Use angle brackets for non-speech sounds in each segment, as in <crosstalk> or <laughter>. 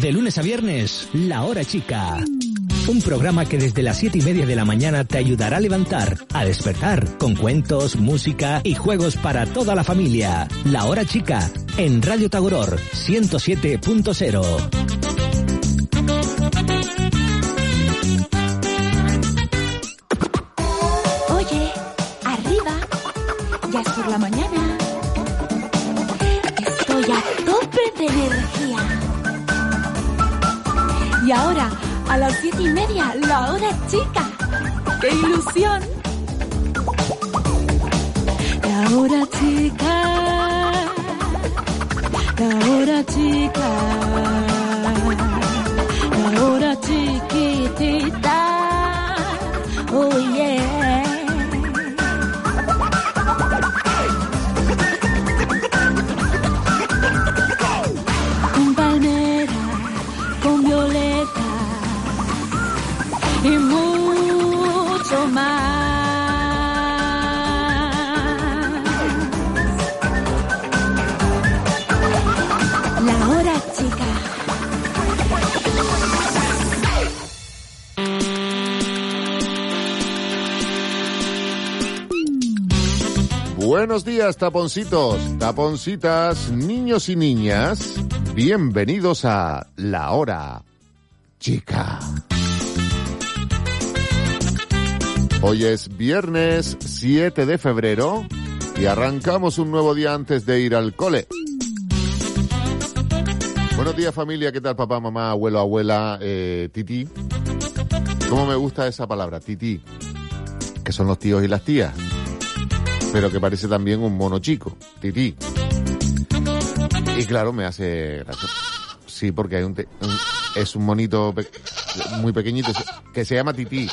De lunes a viernes, La Hora Chica. Un programa que desde las siete y media de la mañana te ayudará a levantar, a despertar, con cuentos, música y juegos para toda la familia. La Hora Chica, en Radio Tagoror 107.0. a las siete y media, la hora chica. ¡Qué ilusión! La hora chica. La hora chica. Buenos días, taponcitos, taponcitas, niños y niñas. Bienvenidos a La Hora Chica. Hoy es viernes 7 de febrero y arrancamos un nuevo día antes de ir al cole. Buenos días familia, ¿qué tal papá, mamá, abuelo, abuela, eh, titi? ¿Cómo me gusta esa palabra, titi? Que son los tíos y las tías pero que parece también un mono chico, tití. Y claro, me hace. Sí, porque hay un, te- es un monito pe- muy pequeñito que se llama tití.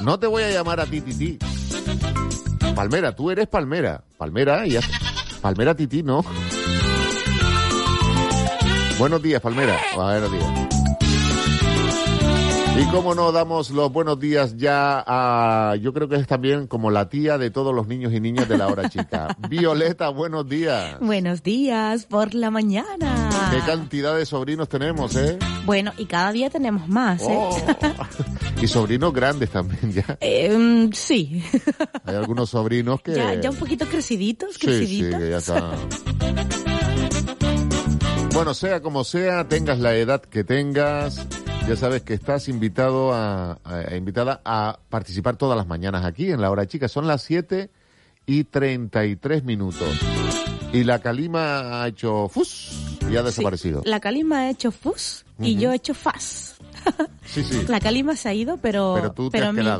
No te voy a llamar a ti tití. Palmera, tú eres Palmera. Palmera y. Palmera tití, ¿no? Buenos días, Palmera. Buenos días. Y cómo no damos los buenos días ya a, yo creo que es también como la tía de todos los niños y niñas de la hora chica. <laughs> Violeta, buenos días. Buenos días por la mañana. Qué cantidad de sobrinos tenemos, ¿eh? Bueno, y cada día tenemos más, ¿eh? Oh. <laughs> Y sobrinos grandes también ya. Eh, sí. <laughs> Hay algunos sobrinos que... ya, ya un poquito creciditos, Sí, sí, creciditos. que ya está. Bueno, sea como sea, tengas la edad que tengas, ya sabes que estás invitado a, a- invitada a participar todas las mañanas aquí en la hora chica. Son las 7 y 33 minutos. Y la calima ha hecho fus y ha desaparecido. La calima ha hecho fus y yo he hecho fas. <laughs> Sí, sí. La calima se ha ido, pero Pero tú mi,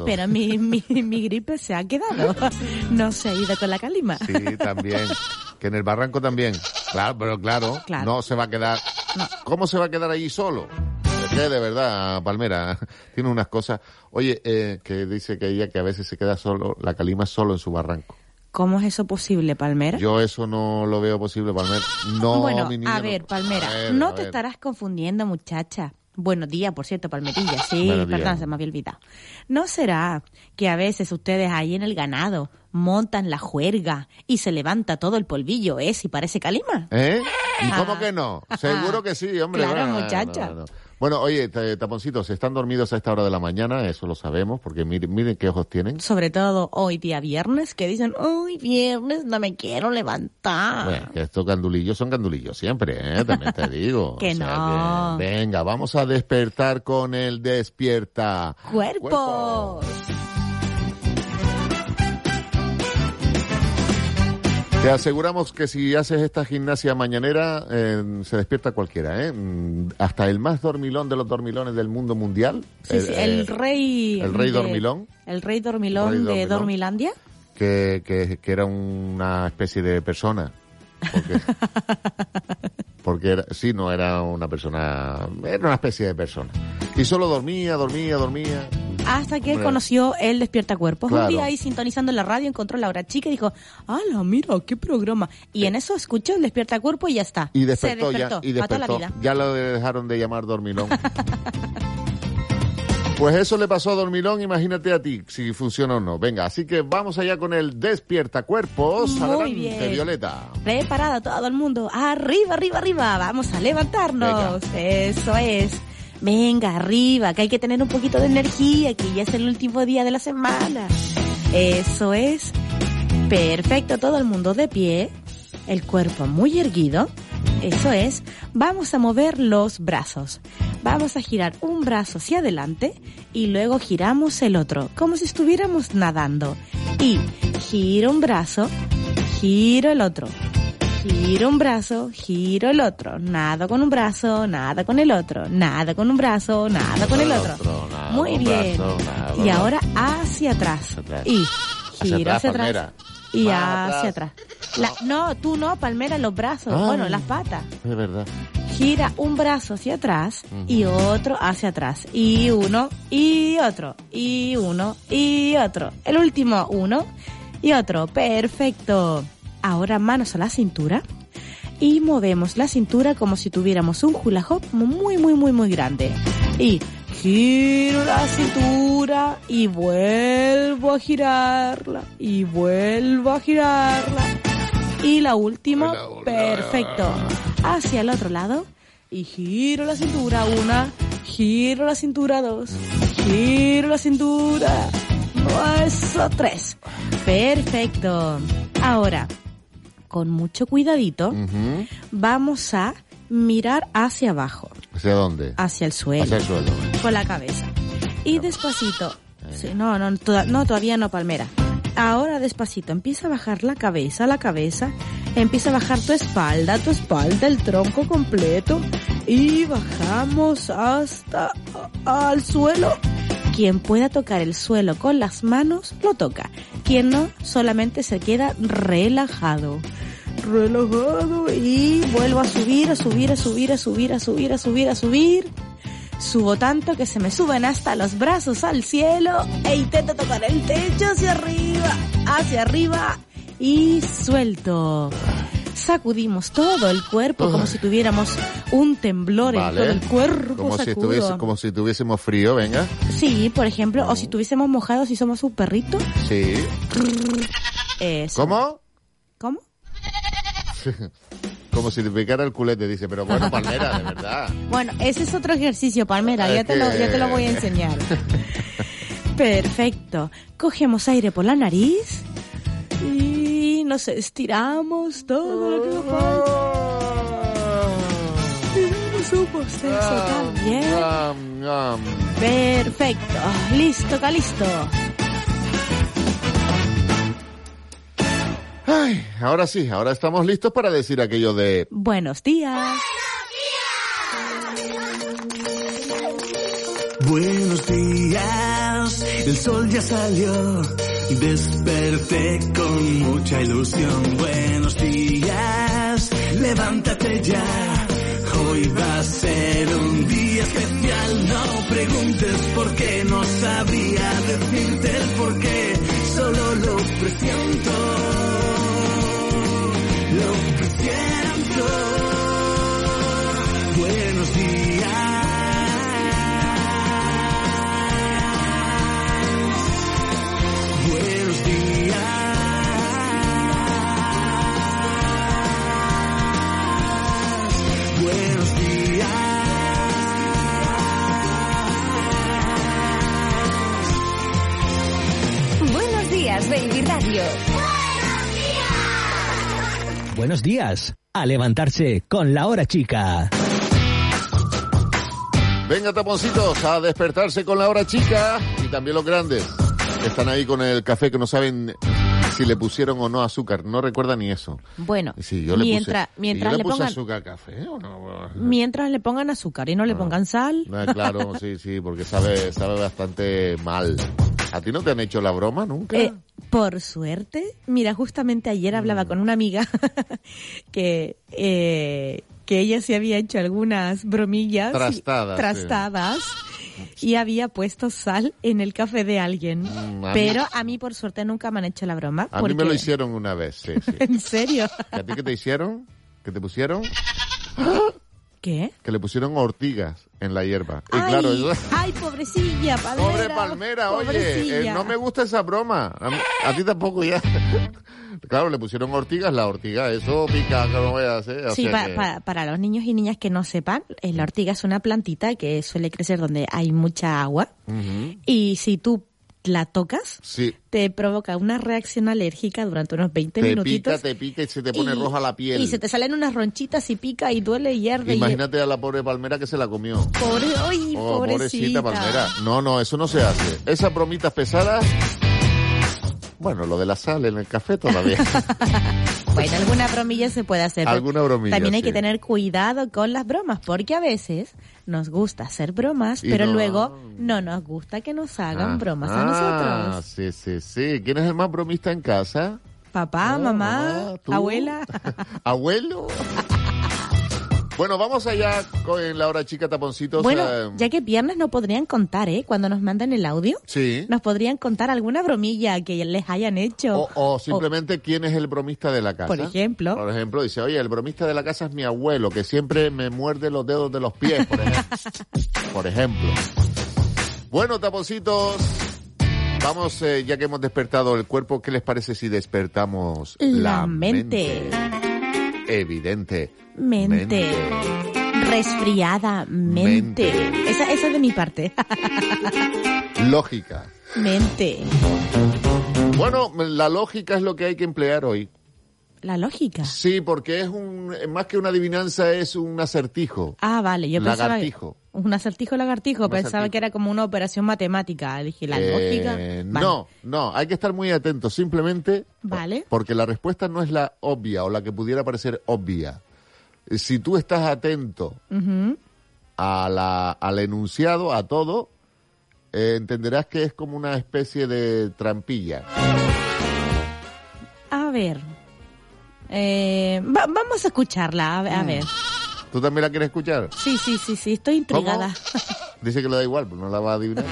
pero mi, <laughs> mi, mi gripe se ha quedado. <laughs> No se ha ido con la calima. Sí, también. Que en el barranco también. Claro, pero claro, Claro. no se va a quedar. ¿Cómo se va a quedar allí solo? Que de verdad, Palmera, <laughs> tiene unas cosas. Oye, eh, que dice que ella que a veces se queda solo, la calima solo en su barranco. ¿Cómo es eso posible, Palmera? Yo eso no lo veo posible, Palmera. No, bueno, mi niña, a no. ver, Palmera, A ver, no a te ver. estarás confundiendo, muchacha. Buenos días, por cierto, Palmerilla. Sí, Buenos días. perdón, se me había olvidado. ¿No será que a veces ustedes ahí en el ganado montan la juerga y se levanta todo el polvillo, eh? Si parece calima. ¿Eh? ¿Y cómo Ah. que no? <laughs> Seguro que sí, hombre. Claro, Bueno, muchacha. no, no, no. Bueno, oye, taponcitos, están dormidos a esta hora de la mañana, eso lo sabemos, porque miren, miren qué ojos tienen. Sobre todo hoy día viernes, que dicen, uy, viernes, no me quiero levantar. Bueno, que estos gandulillos son gandulillos siempre, ¿eh? También te digo. <laughs> Que no. que- venga, vamos a despertar con el despierta. Cuerpos. Te aseguramos que si haces esta gimnasia mañanera, eh, se despierta cualquiera, ¿eh? Mm, Hasta el más dormilón de los dormilones del mundo mundial. Sí, sí, el eh, rey... el rey de- dormilón. El rey dormilón El rey de dormilón. Dormilandia. que, que, que era una especie de persona. Porque, <laughs> porque era, sí, no era una persona, era una especie de persona. Y solo dormía, dormía, dormía. Hasta que conoció el Despierta Cuerpos. Claro. Un día ahí sintonizando en la radio encontró a la hora chica y dijo, ¡Hala, mira, qué programa! Y en eso escuchó el Despierta Cuerpo y ya está. Y Se despertó, despertó ya, y toda la despertó. vida. Ya lo dejaron de llamar dormilón. <laughs> Pues eso le pasó a Dormilón, imagínate a ti si funciona o no. Venga, así que vamos allá con el despierta cuerpos. Muy Adelante, bien. Violeta. Preparado todo el mundo. Arriba, arriba, arriba. Vamos a levantarnos. Eso es. Venga, arriba, que hay que tener un poquito de energía, que ya es el último día de la semana. Eso es. Perfecto, todo el mundo de pie. El cuerpo muy erguido. Eso es. Vamos a mover los brazos. Vamos a girar un brazo hacia adelante y luego giramos el otro, como si estuviéramos nadando. Y giro un brazo, giro el otro. Giro un brazo, giro el otro. Nada con un brazo, nada con el otro. Nada con un brazo, nada con el otro. Muy bien. Y ahora hacia atrás. Y giro hacia atrás. Y Más hacia atrás. La- no, tú no, palmera los brazos. Ay. Bueno, las patas. Es verdad. Gira un brazo hacia atrás y otro hacia atrás. Y uno, y otro, y uno, y otro. El último, uno y otro. Perfecto. Ahora manos a la cintura y movemos la cintura como si tuviéramos un hula hoop muy, muy, muy, muy grande. Y giro la cintura y vuelvo a girarla y vuelvo a girarla. Y la última, Hola, hola. perfecto. Hacia el otro lado y giro la cintura una, giro la cintura dos, giro la cintura, eso tres. Perfecto. Ahora, con mucho cuidadito, vamos a mirar hacia abajo, ¿Hacia dónde? hacia el suelo, Hacia el suelo. Con la cabeza. Y despacito, sí, no, no, toda- no, todavía no, Palmera. Ahora despacito, empieza a bajar la cabeza, la cabeza, empieza a bajar tu espalda, tu espalda, el tronco completo y bajamos hasta al suelo. Quien pueda tocar el suelo con las manos, lo toca. Quien no, solamente se queda relajado. Relajado y vuelvo a subir, a subir, a subir, a subir, a subir, a subir, a subir. Subo tanto que se me suben hasta los brazos al cielo e intento tocar el techo hacia arriba, hacia arriba y suelto. Sacudimos todo el cuerpo como si tuviéramos un temblor en todo el cuerpo. Como si, estuviese, como si tuviésemos frío, venga. Sí, por ejemplo, o si tuviésemos mojados y somos un perrito. Sí. Eso. ¿Cómo? ¿Cómo? <laughs> Como si te picara el culete, dice. Pero bueno, Palmera, de verdad. <laughs> Bueno, ese es otro ejercicio, Palmera, Es ya te, lo, ya te lo voy a enseñar. <laughs> Perfecto. Cogemos aire por la nariz y nos estiramos todo lo que nos falta. Tiramos un bostezo también. Am, am. Perfecto. Listo, listo. Ahora sí, ahora estamos listos para decir aquello de... Buenos días. Buenos días, el sol ya salió, desperté con mucha ilusión. Buenos días, levántate ya, hoy va a ser un día especial. No preguntes por qué, no sabría decirte el por qué, solo lo presiento, lo presiento. Buenos días. Buenos días. A levantarse con la hora chica. Venga, taponcitos, a despertarse con la hora chica y también los grandes. que Están ahí con el café que no saben si le pusieron o no azúcar. No recuerda ni eso. Bueno, Sí, yo le mientras, puse, mientras ¿y yo le le puse pongan, azúcar al café o no? mientras le pongan azúcar y no le pongan sal, No, claro, sí, sí, porque sabe, sabe bastante mal. ¿A ti no te han hecho la broma nunca? Eh, por suerte, mira, justamente ayer Mm. hablaba con una amiga <laughs> que eh, que ella se había hecho algunas bromillas y- Trastadas, sí. trastadas y había puesto sal en el café de alguien. Mm, a mí- Pero a mí por suerte nunca me han hecho la broma. a mí me lo hicieron una vez, sí, sí. <laughs> ¿En serio? ¿Y ¿A ti qué te hicieron? ¿Qué te pusieron? ¿Qué? Que le pusieron ortigas en la hierba. Y ay, claro, eso... ay, pobrecilla, <laughs> Palmera. Pobre Palmera, oye, eh, no me gusta esa broma. A, ti tampoco ya. <laughs> claro, le pusieron ortigas, la ortiga, eso pica, no voy a hacer. o Sí, sea pa- que- pa- para los niños y niñas que no sepan, eh, la ortiga es una plantita que suele crecer donde hay mucha agua. Y si tú la tocas, Sí, te provoca una reacción alérgica durante unos 20 te minutitos. pica, te pica y se te pone y- roja la piel. Y se te salen unas ronchitas y pica y duele y hierve. y- Imagínate a la pobre Palmera que se la comió. Pobre, ay, Oh, pobrecita. pobrecita Palmera. No, no, eso no se hace. Esas bromitas pesadas. Bueno, lo de la sal en el café todavía. <laughs> Bueno, alguna bromilla se puede hacer. Alguna bromilla, También hay sí. que tener cuidado con las bromas, porque a veces nos gusta hacer bromas, Y pero no- luego no nos gusta que nos hagan Ah, bromas a ah, nosotros. sí, sí, sí. ¿Quién es el más bromista en casa? Papá, Ah, mamá, ¿tú? abuela. <laughs> ¿Abuelo? <laughs> bueno, vamos allá con la hora chica taponcitos. bueno, eh, ya que viernes no podrían contar, ¿eh? Cuando nos mandan el audio, Sí. nos podrían contar alguna bromilla que les hayan hecho. O, o simplemente quién es el bromista de la casa. Por ejemplo. Por ejemplo, dice, oye, el bromista de la casa es mi abuelo, que siempre me muerde los dedos de los pies, por ejemplo. <laughs> por ejemplo. Bueno, taponcitos, vamos, eh, ya que hemos despertado el cuerpo, ¿qué les parece si despertamos La mente. Evidente. Mente. Resfriada, mente. Mente. Esa, esa es de mi parte. Lógica. mente. Bueno, la lógica es lo que hay que emplear hoy. La lógica. Sí, porque es un, más que una adivinanza, es un acertijo. Ah, vale, yo pensaba... Lagartijo. Un acertijo lagartijo, Un pensaba acertijo. que era como una operación matemática. Dije, la Eh, lógica. Vale. No, no, hay que estar muy atentos, simplemente Vale. porque la respuesta no es la obvia o la que pudiera parecer obvia. Eh, Si tú estás atento a la, al enunciado, a todo, eh, entenderás que es como una especie de trampilla. A ver. Eh, va- vamos a escucharla, a, ver- a Mm. ver. ¿Tú también la quieres escuchar? Sí, sí, sí, sí, estoy intrigada. Dice que le da igual, pues no la va a adivinar.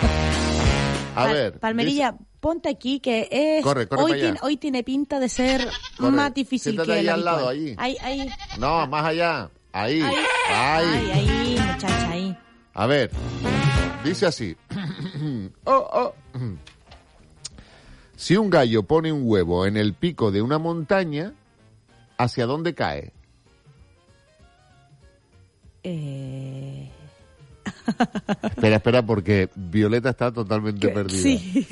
A Pal- ver. Palmerilla, ponte aquí que es... Corre, corre hoy, tiene, hoy tiene pinta de ser Corre. más difícil Siéntate que ahí el al lado, allí. Ahí, ahí. No, más allá. Ahí. Ahí, Ahí. ahí, ahí, muchacha, ahí. A ver, dice así. <clears throat> Oh, oh. Si un gallo pone un huevo en el pico de una montaña, ¿hacia dónde cae? Eh... <laughs> Espera, espera, porque Violeta está totalmente perdida. Sí.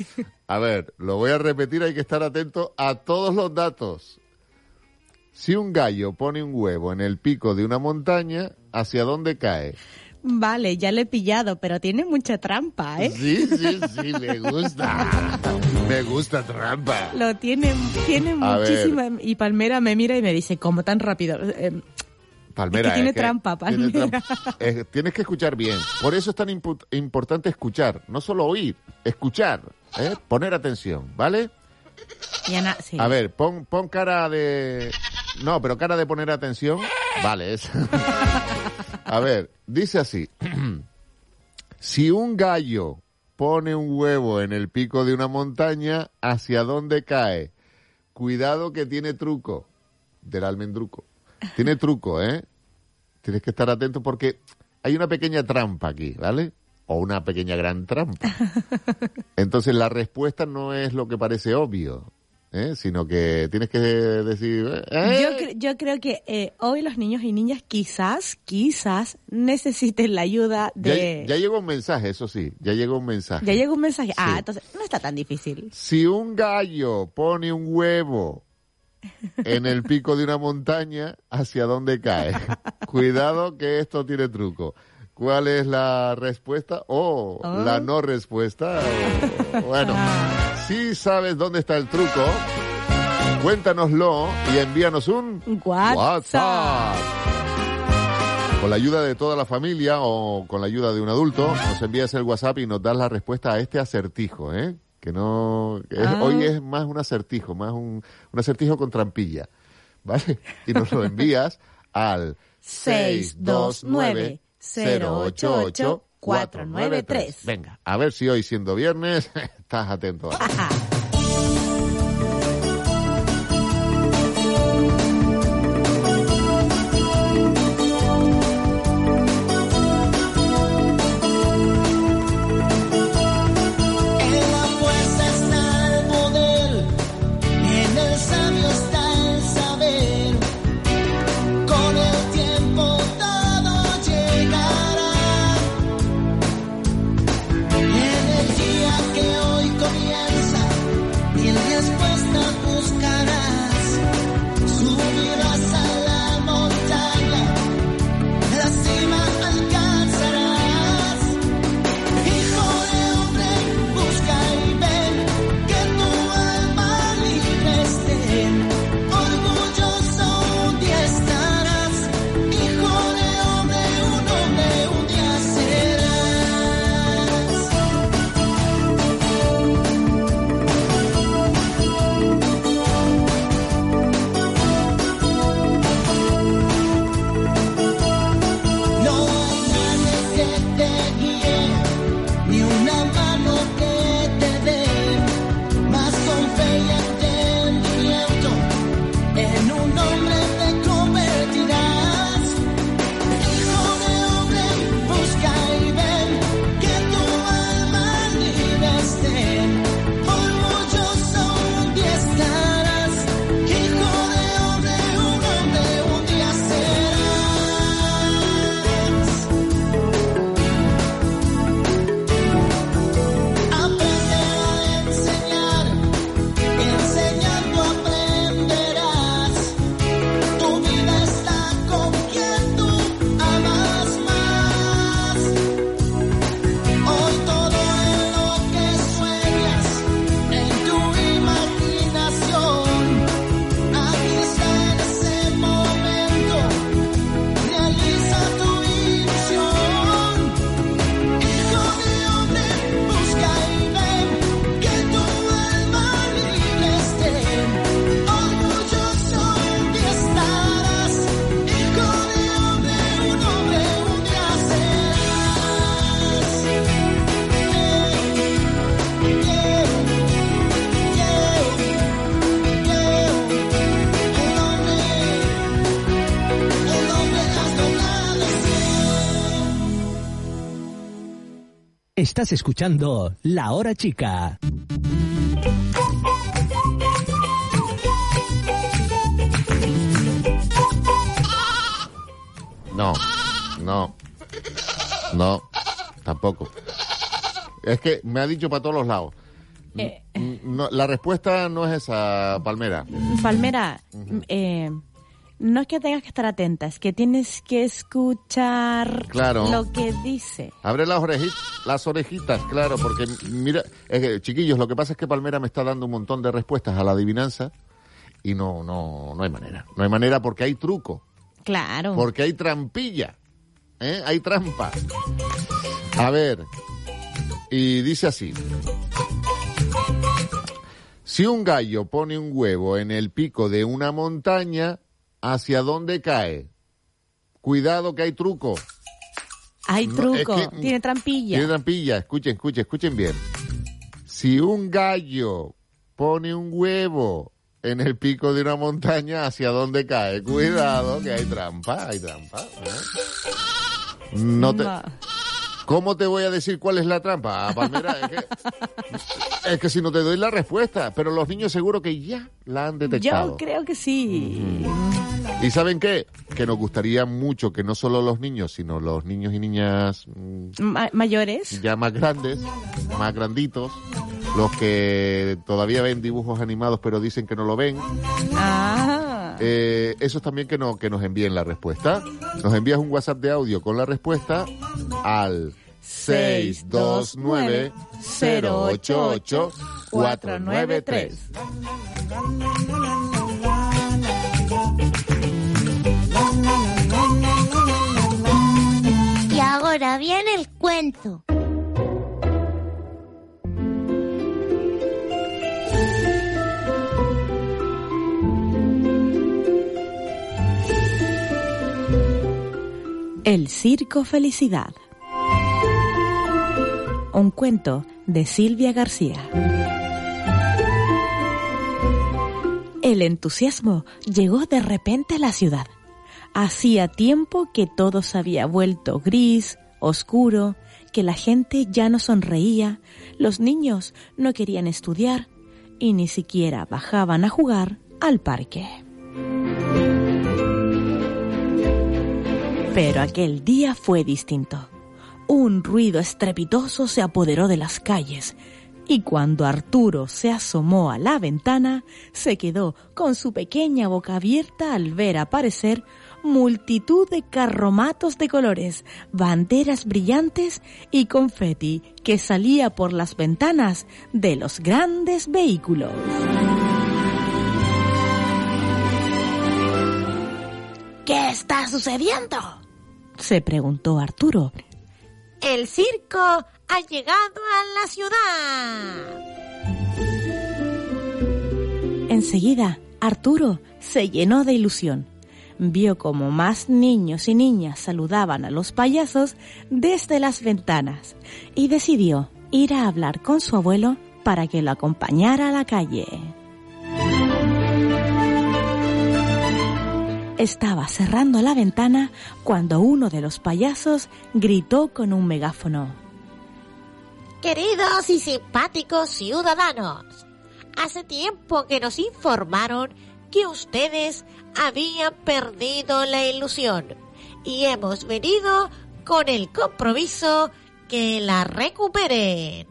A ver, lo voy a repetir, hay que estar atento a todos los datos. Si un gallo pone un huevo en el pico de una montaña, ¿hacia dónde cae? Vale, ya le he pillado, pero tiene mucha trampa, ¿eh? Sí, sí, sí, me gusta. Me gusta trampa. Lo tiene, tiene A muchísima. Y Palmera me mira y me dice, ¿cómo tan rápido? Eh, Palmera, Es que tiene es trampa, tiene Palmera. trampa. Eh, tienes que escuchar bien. Por eso es tan importante escuchar. No solo oír, escuchar. ¿eh? Poner atención, ¿vale? y Ana- sí. A ver, pon, pon cara de... No, pero cara de poner atención. Vale, es... <laughs> A ver, dice así. <clears throat> si un gallo pone un huevo en el pico de una montaña, ¿hacia dónde cae? Cuidado que tiene truco. Del almendruco. Tiene truco, ¿eh? Tienes que estar atento porque hay una pequeña trampa aquí, ¿vale? O una pequeña gran trampa. <laughs> Entonces la respuesta no es lo que parece obvio, ¿eh? sino que tienes que decir... ¿eh? Yo, cre- yo creo que eh, hoy los niños y niñas quizás, quizás necesiten la ayuda de... ya llegó un mensaje, eso sí, ya llegó un mensaje. Ya llegó un mensaje. Ah, entonces no está tan difícil. Si un gallo pone un huevo en el pico de una montaña, ¿hacia dónde cae? <laughs> Cuidado que esto tiene truco. ¿Cuál es la respuesta? O Oh. la no respuesta. O- bueno, si sabes dónde está el truco, cuéntanoslo y envíanos un WhatsApp. Con la ayuda de toda la familia o con la ayuda de un adulto, nos envías el WhatsApp y nos das la respuesta a este acertijo, ¿eh? Que no... es- Ah. Hoy es más un acertijo, más un, un acertijo con trampilla, ¿vale? Y nos lo envías al 629-088-493. Venga, a ver si hoy siendo viernes <laughs> estás atento. a- <laughs> Estás escuchando La Hora Chica. No, no, no, tampoco. Es que me ha dicho para todos los lados. Eh. No, la respuesta no es esa, Palmera. Palmera, eh, no es que tengas que estar atenta, es que tienes que escuchar Claro. lo que dice. Abre las orejitas, las orejitas, claro, porque mira, chiquillos, lo que pasa es que Palmera me está dando un montón de respuestas a la adivinanza y no, no, no hay manera. No hay manera porque hay truco, Claro. porque hay trampilla, ¿eh? hay trampa. A ver, y dice así. Si un gallo pone un huevo en el pico de una montaña, ¿hacia dónde cae? Cuidado que hay truco. Hay No, truco, es que- tiene trampilla. Tiene trampilla, escuchen, escuchen, escuchen bien. Si un gallo pone un huevo en el pico de una montaña, ¿hacia dónde cae? Cuidado, que hay trampa, hay trampa. ¿eh? No te, ¿Cómo te voy a decir cuál es la trampa, Ah, Palmera? Es que, es que si no te doy la respuesta, pero los niños seguro que ya la han detectado. Yo creo que sí. ¿Y saben qué? Que nos gustaría mucho que no solo los niños, sino los niños y niñas mm, Ma- mayores. ya más grandes, más granditos, los que todavía ven dibujos animados pero dicen que no lo ven, Ah. Eh, esos también que, que nos envíen la respuesta. Nos envías un WhatsApp de audio con la respuesta al 629 088 493. Y ahora viene el cuento. El Circo Felicidad. Un cuento de Silvia García. El entusiasmo llegó de repente a la ciudad. Hacía tiempo que todo se había vuelto gris, oscuro, que la gente ya no sonreía, los niños no querían estudiar y ni siquiera bajaban a jugar al parque. Pero aquel día fue distinto. Un ruido estrepitoso se apoderó de las calles y cuando Arturo se asomó a la ventana, se quedó con su pequeña boca abierta al ver aparecer multitud de carromatos de colores, banderas brillantes y confeti que salía por las ventanas de los grandes vehículos. ¿Qué está sucediendo? Se preguntó Arturo. El circo ha llegado a la ciudad. Enseguida, Arturo se llenó de ilusión. Vio como más niños y niñas saludaban a los payasos desde las ventanas y decidió ir a hablar con su abuelo para que lo acompañara a la calle. Estaba cerrando la ventana cuando uno de los payasos gritó con un megáfono. Queridos y simpáticos ciudadanos, hace tiempo que nos informaron que ustedes habían perdido la ilusión y hemos venido con el compromiso que la recuperen.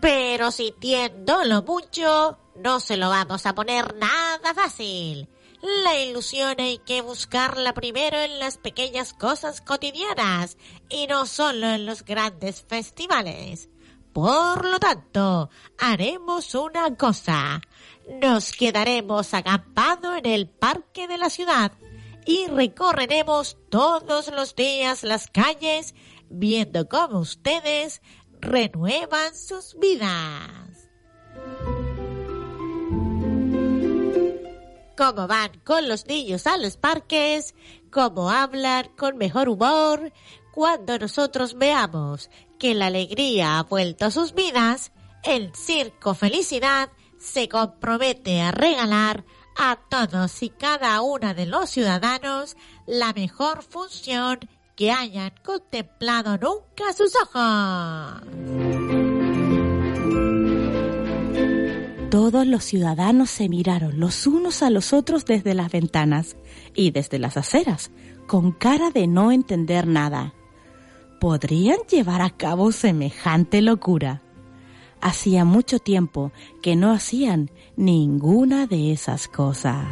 Pero sintiéndolo mucho, no se lo vamos a poner nada fácil. La ilusión hay que buscarla primero en las pequeñas cosas cotidianas y no solo en los grandes festivales. Por lo tanto, haremos una cosa. Nos quedaremos acampado en el parque de la ciudad y recorreremos todos los días las calles viendo cómo ustedes renuevan sus vidas. Cómo van con los niños a los parques, cómo hablan con mejor humor. Cuando nosotros veamos que la alegría ha vuelto a sus vidas, el Circo Felicidad se compromete a regalar a todos y cada una de los ciudadanos la mejor función que hayan contemplado nunca sus ojos. Todos los ciudadanos se miraron los unos a los otros desde las ventanas y desde las aceras, con cara de no entender nada. ¿Podrían llevar a cabo semejante locura? Hacía mucho tiempo que no hacían ninguna de esas cosas.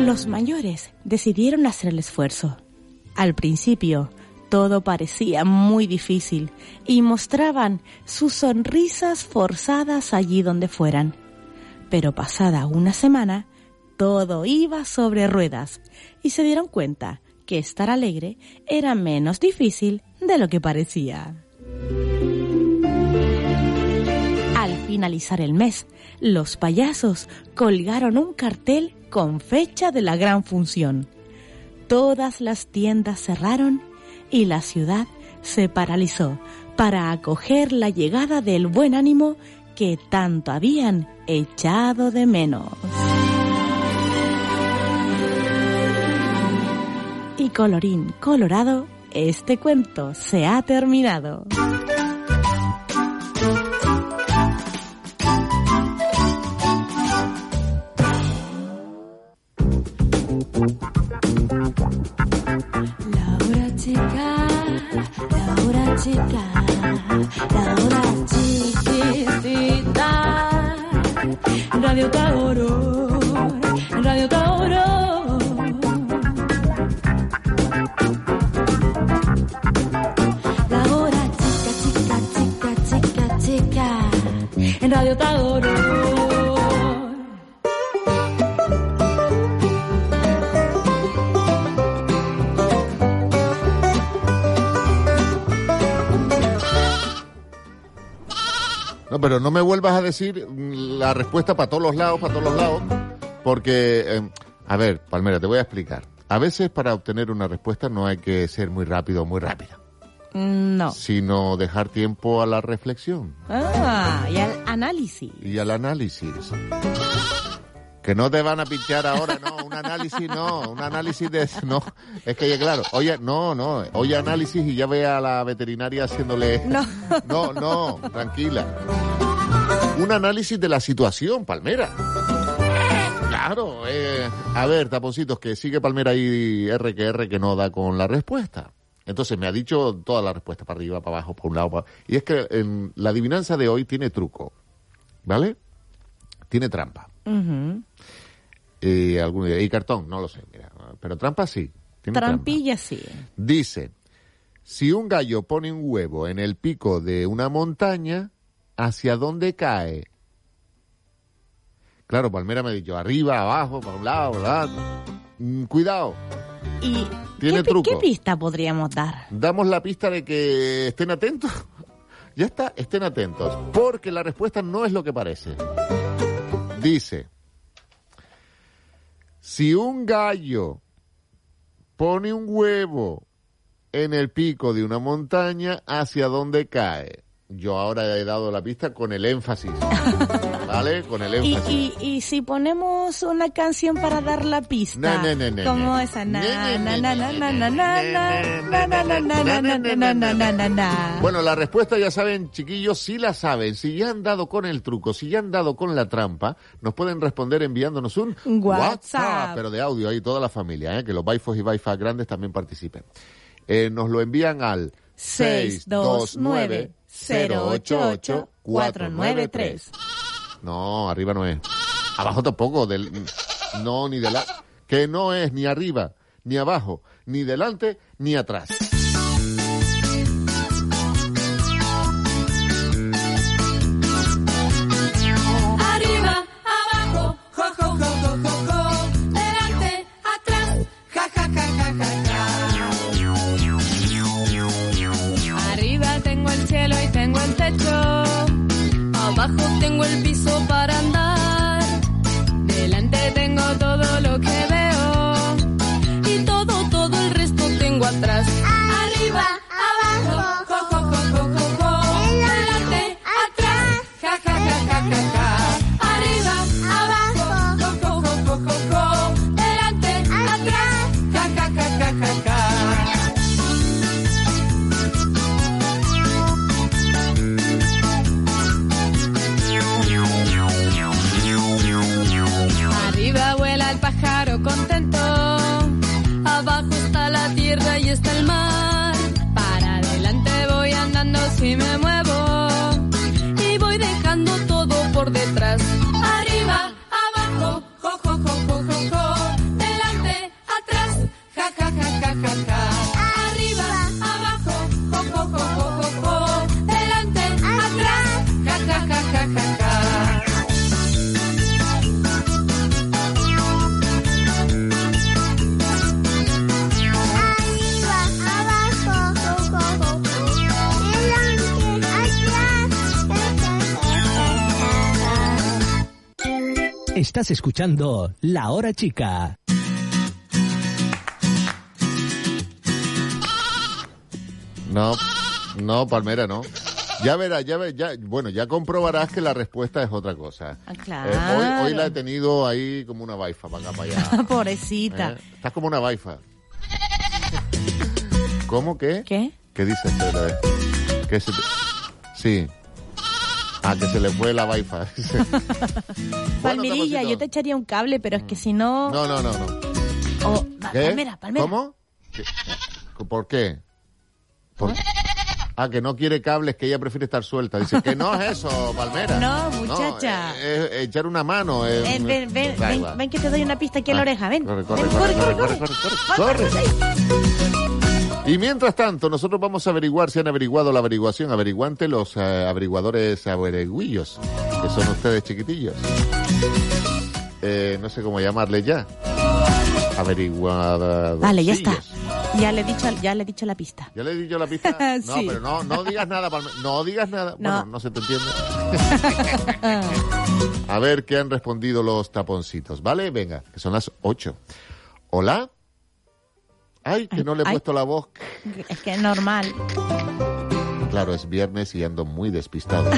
Los mayores decidieron hacer el esfuerzo. Al principio, todo parecía muy difícil y mostraban sus sonrisas forzadas allí donde fueran. Pero pasada una semana, todo iba sobre ruedas y se dieron cuenta que estar alegre era menos difícil de lo que parecía. Al finalizar el mes, los payasos colgaron un cartel con fecha de la gran función. Todas las tiendas cerraron y la ciudad se paralizó para acoger la llegada del buen ánimo que tanto habían echado de menos. Y colorín colorado, este cuento se ha terminado. Decir mm, la respuesta para todos los lados, para todos los lados, porque, eh, a ver, Palmera, te voy a explicar. A veces para obtener una respuesta no hay que ser muy rápido o muy rápida, No. sino dejar tiempo a la reflexión Ah, y al análisis. y al análisis. Que no te van a pinchar ahora, no, un análisis no, un análisis de... No, es que claro, oye, no, no, oye análisis y ya ve a la veterinaria haciéndole... No. No, no, tranquila. Un análisis de la situación, Palmera. Claro, eh, a ver, taponcitos, que sigue Palmera ahí R que R que no da con la respuesta. Entonces me ha dicho toda la respuesta, para arriba, para abajo, por un lado, para... Y es que en la adivinanza de hoy tiene truco, ¿vale? Tiene trampa. Ujú. Y, algún, y cartón, no lo sé, mira. Pero trampa sí. Tiene trampa. Trampilla sí. Dice, si un gallo pone un huevo en el pico de una montaña, ¿hacia dónde cae? Claro, Palmera me ha dicho, arriba, abajo, para un lado, ¿verdad? Mm, cuidado, ¿Y Tiene qué, truco. qué pista podríamos dar? damos la pista de que estén atentos. <laughs> ya está, estén atentos, porque la respuesta no es lo que parece. Dice, si un gallo pone un huevo en el pico de una montaña, ¿hacia dónde cae? yo ahora he dado la pista con el énfasis. ¿Vale? Con el énfasis. ¿Y, y, y si ponemos una canción para dar la pista. Como esa. na, na. Bueno, la respuesta ya saben, chiquillos, si la saben. Si ya han dado con el truco, si ya han dado con la trampa, nos pueden responder enviándonos un WhatsApp. Pero de audio, ahí toda la familia, ¿eh? que los baifos y baifas grandes también participen. Eh, nos lo envían al 629 088 493. No, arriba no es. Abajo tampoco, del, no, ni de la, que no es ni arriba, ni abajo, ni delante, ni atrás. Estás escuchando La Hora Chica. No, no, Palmera, no. Ya verás, ya ve- ya, bueno, ya comprobarás que la respuesta es otra cosa. Ah, Eh, hoy, hoy la he tenido ahí como una baifa, para acá, para allá. <laughs> Pobrecita. ¿Eh? Estás como una baifa. ¿Cómo que? ¿Qué? ¿Qué dices, Pedro? Que se te- Sí. Ah, que se le fue la. <laughs> Bueno, Palmerilla, yo te echaría un cable, pero es que si no... No, no, no, no. Oh, ¿Qué? Palmera, Palmera. ¿Cómo? ¿Qué? ¿Por qué? ¿Por- Ah, que no quiere cables, que ella prefiere estar suelta. Dice que no es eso, Palmera. <laughs> No, muchacha. es- es echar una mano. es- Ven, ven, ven, que te doy una pista aquí en la Ah, oreja, ven. corre, corre, Ven, corre, corre, corre, corre, corre, Y mientras tanto, nosotros vamos a averiguar si han averiguado la averiguación averiguante los eh, averiguadores averiguillos, que son ustedes chiquitillos. Eh, no sé cómo llamarle ya. Averiguadores. Vale, ya está. Ya le he dicho, ya le he dicho la pista. ¿Ya le he dicho la pista? <laughs> No, Sí. pero no, no digas nada, Palme- no digas nada. No. Bueno, no se te entiende. <laughs> A ver qué han respondido los taponcitos, ¿vale? Venga, que son las 8. ¿Hola? Ay, que no le he Ay. puesto la voz. Es que es normal. Claro, es viernes y ando muy despistado.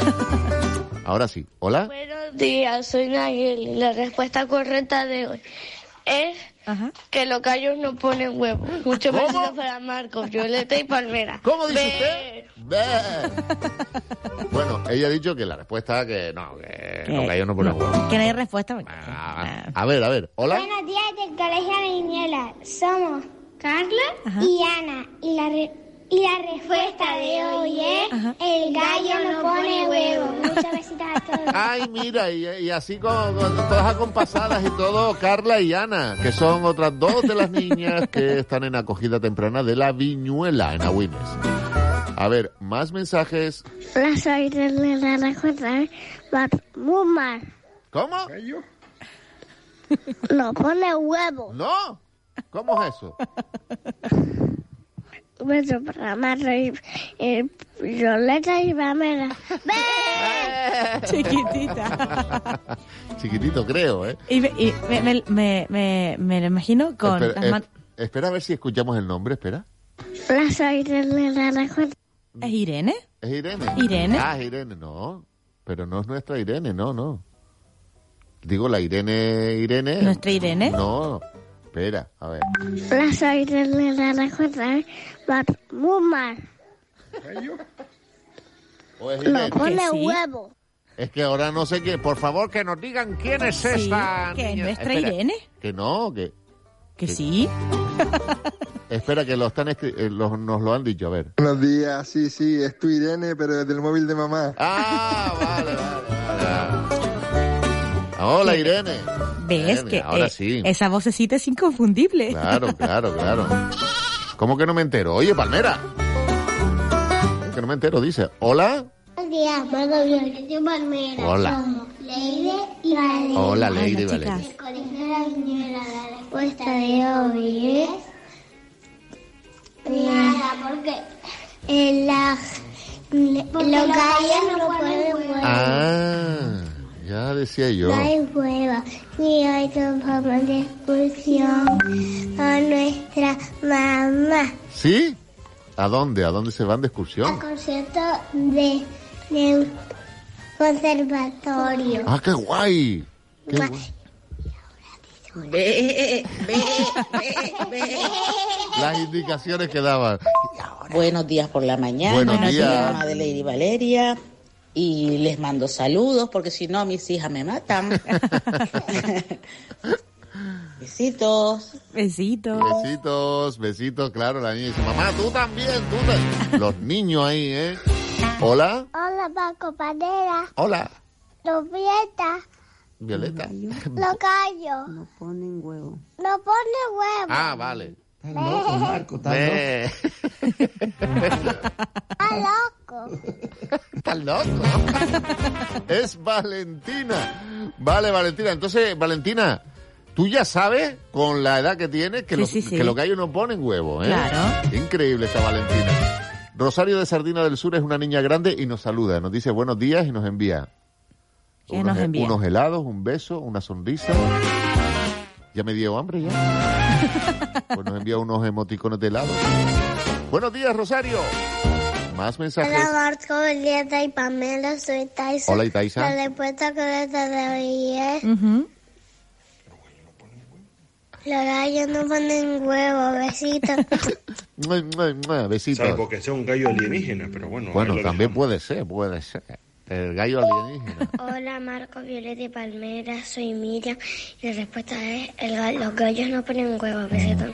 Ahora sí. ¿Hola? Buenos días, soy Nayeli. y La respuesta correcta de hoy es Ajá. que los gallos no ponen huevos. Muchos ¿Cómo? besitos para Marcos, Violeta y Palmera. ¿Cómo dice usted? Ve. Bueno, ella ha dicho que la respuesta que no, que los gallos no ponen huevos. Que no hay respuesta. Ah, A ver, a ver. ¿Hola? Buenos días del Colegio Viñuela. Somos Carla y Ana. Y la, re- y la respuesta de hoy es: Ajá. el gallo no pone huevo. <laughs> Muchas besitos a todos. Ay, mira, y, y así con, con todas acompasadas y todo, Carla y Ana, que son otras dos de las niñas que <laughs> están en acogida temprana de la Viñuela en Agüimes. A ver, más mensajes. Hola, soy de la respuesta muy mal. ¿Cómo? No pone huevo. No. ¿Cómo es eso? Beso para eh, Violeta y Pamela. <laughs> Chiquitita. Chiquitito, creo, ¿eh? Y, me, y me, me, me, me- me lo imagino con espera, las man- es- espera a ver si escuchamos el nombre, espera. Hola, soy de la respuesta. ¿Es Irene? ¿Es Irene? ¿Irene? Ah, es Irene, no. Pero no es nuestra Irene, no, no. Digo, la Irene, Irene. ¿Nuestra Irene? No, espera, a ver. Hola, soy de la respuesta muy mal. ¿O es No Irene? pone sí? huevo. Es que ahora no sé qué. Por favor, que nos digan quién es Sí, esta. que es niña. nuestra Espera, Irene. Que no, que. Que Sí. sí. <laughs> Espera, que lo están escri- eh, lo- nos lo han dicho, a ver. Buenos días, sí, sí, es tu Irene, pero desde el móvil de mamá. Ah, vale, vale, vale. Hola, Irene. ¿Ves Irene, que Ahora eh, sí. esa vocecita es inconfundible? Claro, claro, claro. ¿Cómo que no me entero? Oye, Palmera. ¿Cómo que no me entero? Dice, hola. Buenos días, y Palmera. Hola. Somos Leide y Valeria. Hola, Lady Hola, Valeria. chicas. El colegio de la respuesta de hoy es... Nada, porque... En la... los gallos no ponen huevos. Ah, ya decía yo. No hay hueva, ni hay forma de excursión a nuestra mamá. ¿Sí? ¿A dónde? ¿A dónde se van de Al excursión? concierto de, de conservatorio. Ah, qué guay. Qué Guay. ve, ve, ve. Las indicaciones que daban. Buenos días por la mañana. Buenos días. mamá de Lady Valeria. Y les mando saludos porque si no mis hijas me matan. <laughs> Besitos. Besitos. Besitos, besitos, claro, la niña dice, mamá, tú también, tú también. Los niños ahí, ¿eh? Hola, Hola, Paco Panera. hola, Los Vieta. Violeta. Los gallos. No ponen huevo. No pone huevo. Ah, vale. Estás loco, Marco, estás loco. Eh, Está loco. Estás loco. Es Valentina. Vale, Valentina. Entonces, Valentina, tú ya sabes, con la edad que tienes, que, Sí, los, sí, sí. que los gallos no ponen huevos, ¿eh? Claro. Increíble esta Valentina. Rosario de Sardina del Sur es una niña grande y nos saluda. Nos dice buenos días y nos envía. ¿Qué unos, nos envía? unos helados, un beso, una sonrisa. Ya me dio hambre ya. <laughs> pues nos envía unos emoticones de helado. Buenos días, Rosario. Más mensajes. Hola, Marco, Julieta y Pamela. Soy Taisa. Hola, Itaiza. La respuesta correcta de hoy es... Ujú. Los gallos no ponen huevo. Besitos. <laughs> Besitos. Salvo que sea un gallo alienígena, pero bueno. Bueno, también dejamos. puede ser, puede ser. El gallo alienígena. <laughs> Hola, Marco, Violeta y Palmera. Soy Miriam. Y la respuesta es... El ga- los gallos no ponen huevo. Besitos.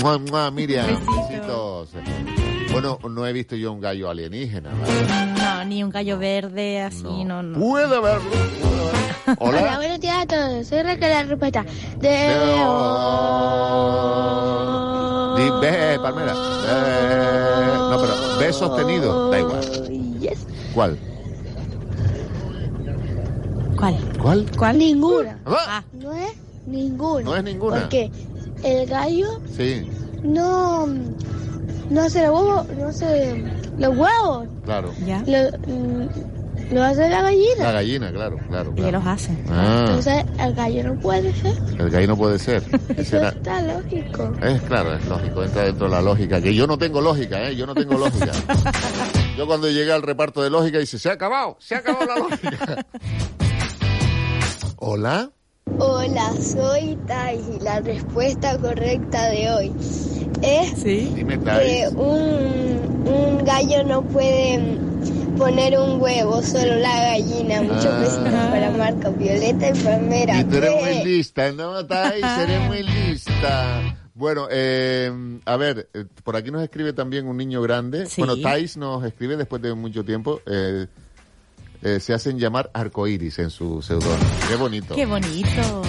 Mua, mua, Miriam, Besitos. besitos. Bueno, no he visto yo un gallo alienígena. ¿vale? No, ni un gallo verde así, no, no. Puede haberlo. puede haberlo. Hola. buenos días a todos. Soy Raquel, la respuesta de Di be, Palmera. Eh, no, pero B sostenido. Da igual. Yes. ¿Cuál? ¿Cuál? ¿Cuál? ¿Cuál? Ninguna. Ah, No es ninguna. No es ninguna. Porque el gallo Sí, no, no hace los huevos, no hace los huevos. claro. ¿Ya? Lo, mm, lo hace la La gallina. gallina, claro, claro. Y claro. los hace. Ah, Entonces el gallo no puede ser. el gallo no puede ser. Ese Eso era- está lógico. Es claro, es lógico, entra dentro de la lógica. Que yo no tengo lógica, ¿eh? Yo no tengo lógica. <laughs> Yo cuando llegué al reparto de lógica dice, se ha acabado, se ha acabado la lógica. <laughs> Hola. Hola, soy Tai y la respuesta correcta de hoy es ¿Sí? Dime, que un, un gallo no puede poner un huevo, solo la gallina. Muchos Ah. besitos para Marco, Violeta y Palmera. Y tú eres ¡Ve! muy lista, ¿no, Thais? Eres muy lista. Bueno, eh, a ver, eh, por aquí nos escribe también un niño grande. Sí. Bueno, Thais nos escribe después de mucho tiempo. eh, eh, se hacen llamar arcoiris en su seudónimo. Qué bonito. Qué bonito.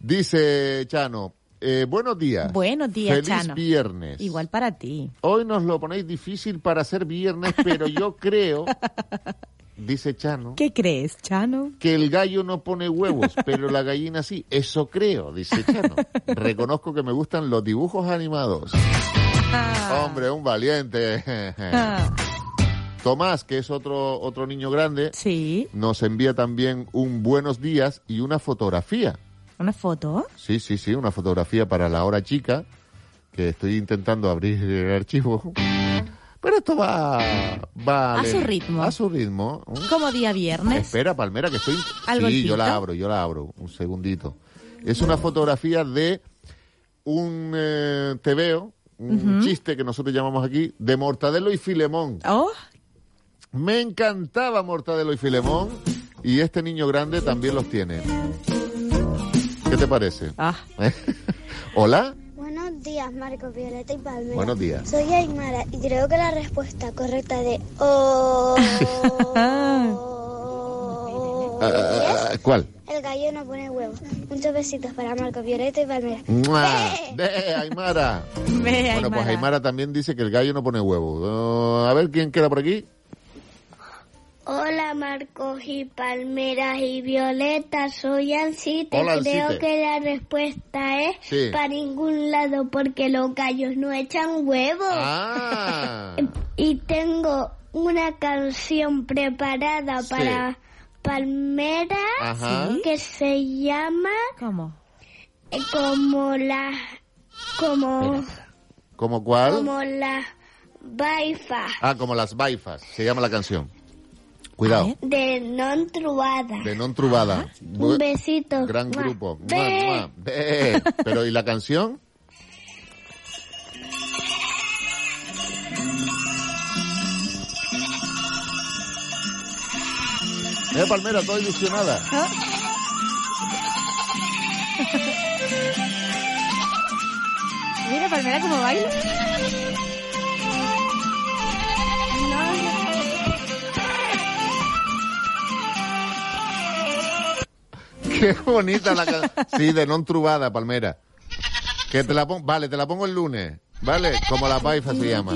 Dice Chano, eh, buenos días. Buenos días, Feliz Chano. viernes. Igual para ti. Hoy nos lo ponéis difícil para ser viernes, pero yo <laughs> creo, dice Chano, ¿Qué crees, Chano? que el gallo no pone huevos, pero la gallina sí. Eso creo, dice Chano. <laughs> Reconozco que me gustan los dibujos animados. Hombre, un valiente. Ah, Tomás, que es otro, otro niño grande, sí. nos envía también un buenos días y una fotografía. ¿Una foto? Sí, sí, sí, una fotografía para la hora chica, que estoy intentando abrir el archivo. Pero esto va... va A su ritmo. A su ritmo. Como día viernes. Espera, Palmera, que estoy... <laughs> ¿Al sí, yo la abro, yo la abro. Un segundito. Es una fotografía de un eh, tebeo, un Ujú. chiste que nosotros llamamos aquí, de Mortadelo y Filemón. Oh, Me encantaba Mortadelo y Filemón y este niño grande también los tiene. ¿Qué te parece? ah. <laughs> Hola, Buenos días, Marco, Violeta y Palmera. buenos días. Soy Aymara y creo que la respuesta correcta de <laughs> oh, ah, ¿Cuál? el gallo no pone huevos. Muchos besitos para Marco, Violeta y Palmera. ¡Mua! <laughs> ¡De Aymara! Ve, Bueno, pues Aymara. Aymara también dice que el gallo no pone huevo. Uh, a ver quién queda por aquí. Hola Marcos y Palmeras y Violeta, soy Ancite. Hola, Creo Ancite. que la respuesta es Sí. para ningún lado porque los gallos no echan huevos. Ah, <laughs> Y tengo una canción preparada Sí. para Palmera Ajá. que se llama ¿Cómo? eh, como la como ¿como cuál? como la baifa Ah, como las baifas, se llama la canción. Cuidado, de non trubada. de non trubada. Un besito. Gran Mua. grupo. Mua, mua. Pero ¿y la canción? Eh, Palmera, toda ilusionada. <laughs> Mira, Palmera, cómo baila. Qué bonita la canción. Sí, de non trubada, Palmera. Que te la pon- Vale, te la pongo el lunes. ¿Vale? Como la baifa se llama.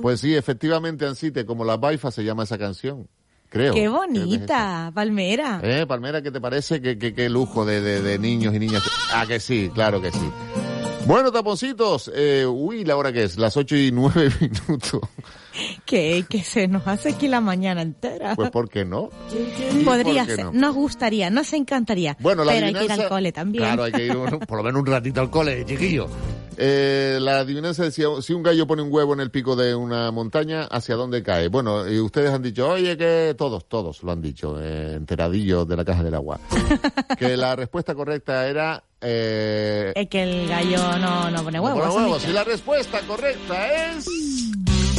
Pues sí, efectivamente, Ansite, como la baifa se llama esa canción. Creo. Qué bonita, Palmera. ¿Eh, Palmera, qué te parece? ¿Qué, qué, qué lujo de, de- de niños y niñas? Ah, que sí, claro que sí. Bueno, taponcitos, eh, uy, la hora que es, las ocho y nueve <laughs> minutos. Que, que se nos hace aquí la mañana entera. Pues, ¿por qué no? ¿Y Podría qué ser, no? nos gustaría, nos encantaría. Bueno, la pero hay que ir al cole también. Claro, hay que ir un- por lo menos un ratito al cole, chiquillo. Eh, la adivinanza decía, si un gallo pone un huevo en el pico de una montaña, ¿hacia dónde cae? Bueno, y ustedes han dicho, oye, que todos, todos lo han dicho, eh, enteradillos de la caja del agua. <laughs> que la respuesta correcta era... Eh, Es que el gallo no, no pone no huevos. pone eso huevos. Y la respuesta correcta es...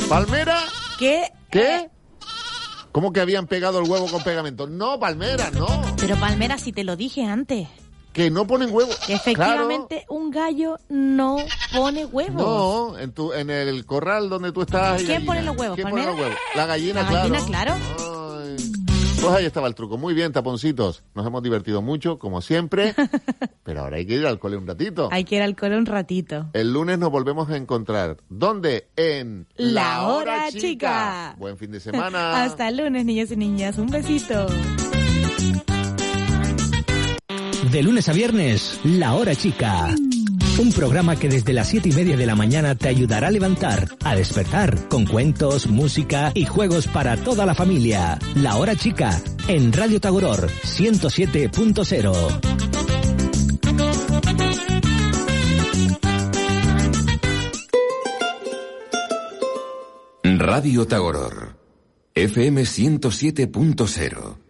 Palmera. ¿Qué? ¿Qué? ¿Cómo que habían pegado el huevo con pegamento? No, Palmera, no. Pero Palmera, si te lo dije antes, Que no ponen huevos. que efectivamente un gallo no pone huevos. No, en, tu, en el corral donde tú estás. ¿Quién pone los huevos, ¿Quién pone los huevos? La gallina, La claro. gallina, claro. Ay. Pues ahí estaba el truco. Muy bien, taponcitos. Nos hemos divertido mucho, como siempre. <laughs> pero ahora hay que ir al cole un ratito. Hay que ir al cole un ratito. El lunes nos volvemos a encontrar. ¿Dónde? En La Hora Chica. Buen fin de semana. <laughs> Hasta el lunes, niños y niñas. Un besito. De lunes a viernes, La Hora Chica. Un programa que desde las siete y media de la mañana te ayudará a levantar, a despertar, con cuentos, música y juegos para toda la familia. La Hora Chica, en Radio Tagoror 107.0. Radio Tagoror, FM 107.0.